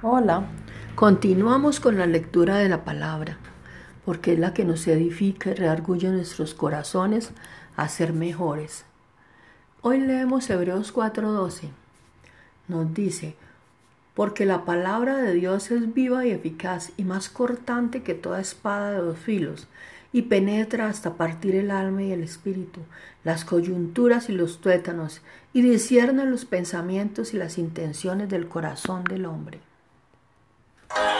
Hola, continuamos con la lectura de la palabra, porque es la que nos edifica y reargulle nuestros corazones a ser mejores. Hoy leemos Hebreos 4:12. Nos dice, porque la palabra de Dios es viva y eficaz y más cortante que toda espada de dos filos, y penetra hasta partir el alma y el espíritu, las coyunturas y los tuétanos, y discierne los pensamientos y las intenciones del corazón del hombre. Oh!